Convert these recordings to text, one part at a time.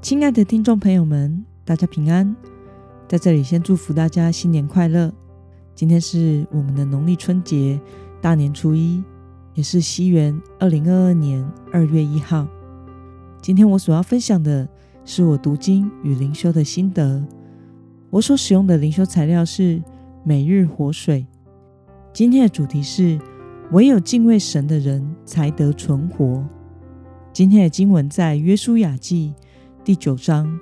亲爱的听众朋友们，大家平安！在这里先祝福大家新年快乐。今天是我们的农历春节，大年初一，也是西元二零二二年二月一号。今天我所要分享的是我读经与灵修的心得。我所使用的灵修材料是每日活水。今天的主题是唯有敬畏神的人才得存活。今天的经文在约书亚记。第九章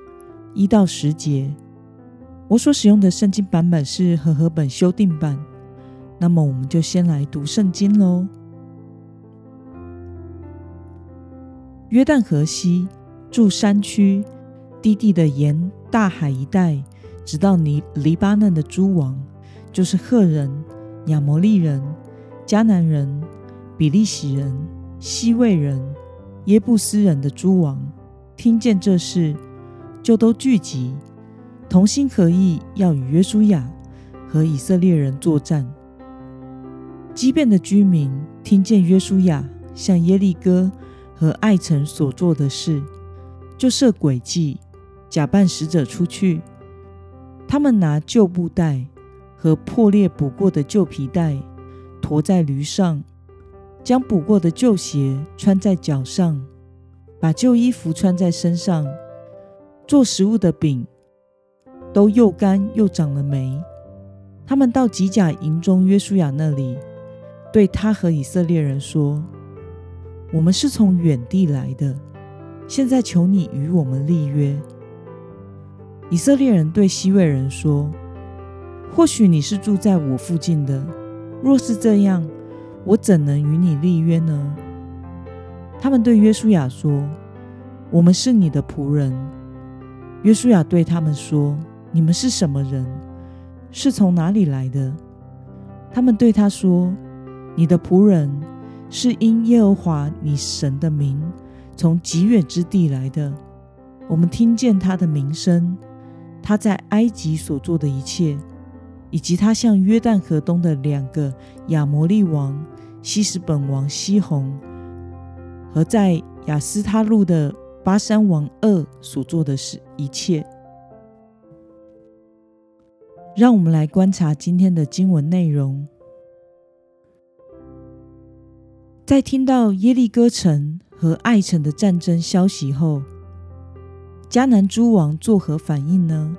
一到十节，我所使用的圣经版本是和合本修订版。那么，我们就先来读圣经喽。约旦河西，住山区低地的沿大海一带，直到尼黎巴嫩的诸王，就是赫人、亚摩利人、迦南人、比利洗人、西魏人、耶布斯人的诸王。听见这事，就都聚集，同心合意，要与约书亚和以色列人作战。基遍的居民听见约书亚向耶利哥和爱城所做的事，就设诡计，假扮使者出去。他们拿旧布袋和破裂补过的旧皮带，驮在驴上，将补过的旧鞋穿在脚上。把旧衣服穿在身上，做食物的饼都又干又长了霉。他们到吉甲营中约书亚那里，对他和以色列人说：“我们是从远地来的，现在求你与我们立约。”以色列人对希未人说：“或许你是住在我附近的，若是这样，我怎能与你立约呢？”他们对约书亚说：“我们是你的仆人。”约书亚对他们说：“你们是什么人？是从哪里来的？”他们对他说：“你的仆人是因耶和华你神的名从极远之地来的。我们听见他的名声，他在埃及所做的一切，以及他向约旦河东的两个亚摩利王西什本王西宏。”和在雅斯他路的巴山王二所做的事一切，让我们来观察今天的经文内容。在听到耶利哥城和爱城的战争消息后，迦南诸王作何反应呢？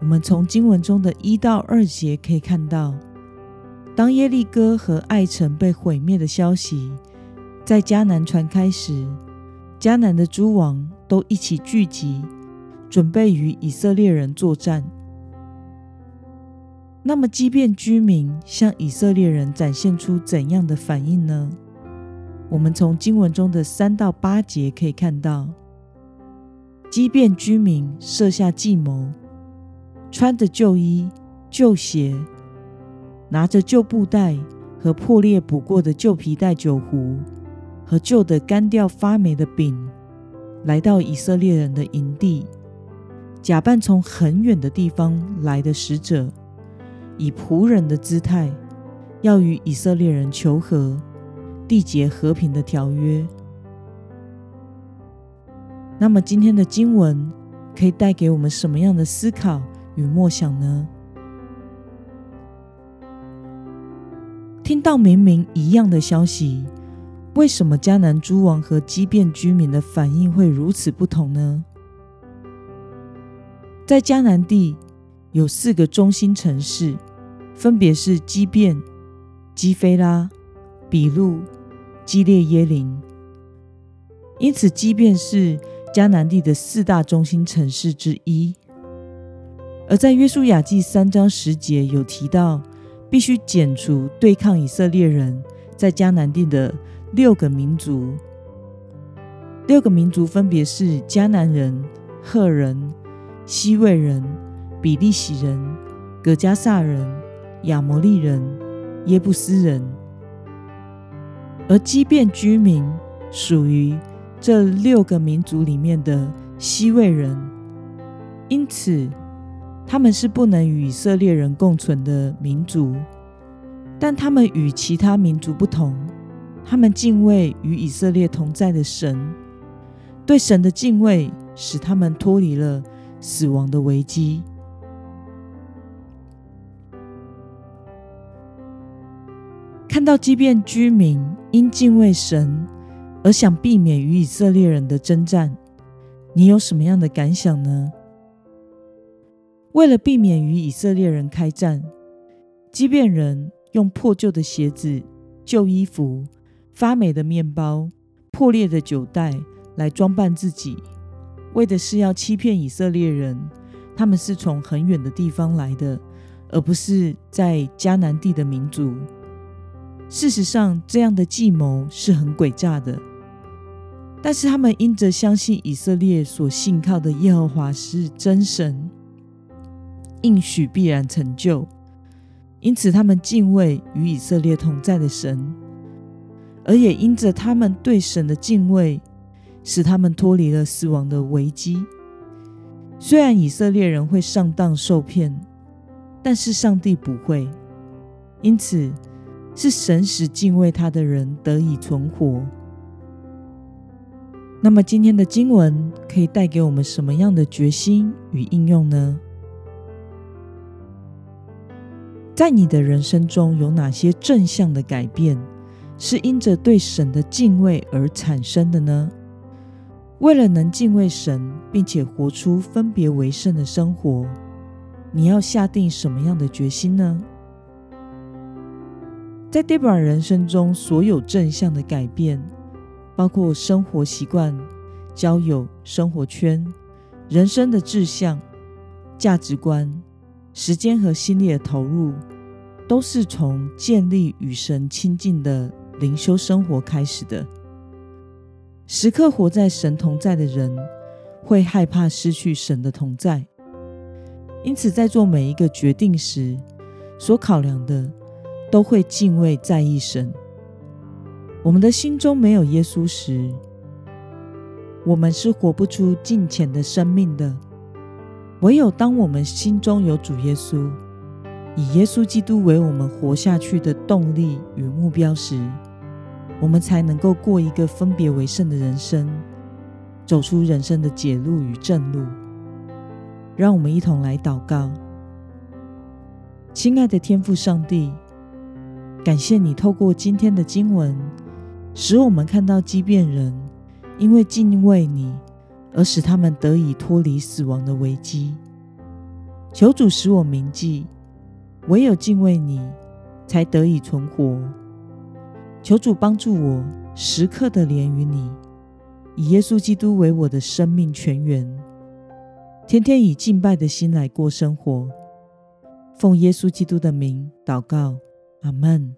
我们从经文中的一到二节可以看到，当耶利哥和爱城被毁灭的消息。在迦南传开时，迦南的诸王都一起聚集，准备与以色列人作战。那么，基遍居民向以色列人展现出怎样的反应呢？我们从经文中的三到八节可以看到，基遍居民设下计谋，穿着旧衣、旧鞋，拿着旧布袋和破裂补过的旧皮带酒壶。和旧的干掉发霉的饼，来到以色列人的营地，假扮从很远的地方来的使者，以仆人的姿态，要与以色列人求和，缔结和平的条约。那么今天的经文可以带给我们什么样的思考与默想呢？听到明明一样的消息。为什么迦南诸王和畸变居民的反应会如此不同呢？在迦南地有四个中心城市，分别是基变、基菲拉、比路、基列耶林。因此，基遍是迦南地的四大中心城市之一。而在约书亚记三章十节有提到，必须剪除对抗以色列人在迦南地的。六个民族，六个民族分别是迦南人、赫人、西魏人、比利洗人、葛加萨人、亚摩利人、耶布斯人，而基遍居民属于这六个民族里面的西魏人，因此他们是不能与以色列人共存的民族，但他们与其他民族不同。他们敬畏与以色列同在的神，对神的敬畏使他们脱离了死亡的危机。看到基遍居民因敬畏神而想避免与以色列人的征战，你有什么样的感想呢？为了避免与以色列人开战，基遍人用破旧的鞋子、旧衣服、发霉的面包、破裂的酒袋来装扮自己，为的是要欺骗以色列人，他们是从很远的地方来的，而不是在迦南地的民族。事实上，这样的计谋是很诡诈的。但是他们因着相信以色列所信靠的耶和华是真神，应许必然成就，因此他们敬畏与以色列同在的神，而也因着他们对神的敬畏，使他们脱离了死亡的危机。虽然以色列人会上当受骗，但是上帝不会，因此。是神使敬畏他的人得以存活。那么今天的经文可以带给我们什么样的决心与应用呢？在你的人生中有哪些正向的改变，是因着对神的敬畏而产生的呢？为了能敬畏神，并且活出分别为圣的生活，你要下定什么样的决心呢？在 Debra 人生中，所有正向的改变，包括生活习惯、交友、生活圈、人生的志向、价值观、时间和心力的投入，都是从建立与神亲近的灵修生活开始的。时刻活在神同在的人，会害怕失去神的同在，因此在做每一个决定时，所考量的。都会敬畏在意神。我们的心中没有耶稣时，我们是活不出敬虔的生命的。唯有当我们心中有主耶稣，以耶稣基督为我们活下去的动力与目标时，我们才能够过一个分别为圣的人生，走出人生的解路与正路。让我们一同来祷告，亲爱的天父上帝。感谢你透过今天的经文，使我们看到畸变人因为敬畏你，而使他们得以脱离死亡的危机。求主使我铭记，唯有敬畏你，才得以存活。求主帮助我时刻的连于你，以耶稣基督为我的生命泉源，天天以敬拜的心来过生活。奉耶稣基督的名祷告。阿门。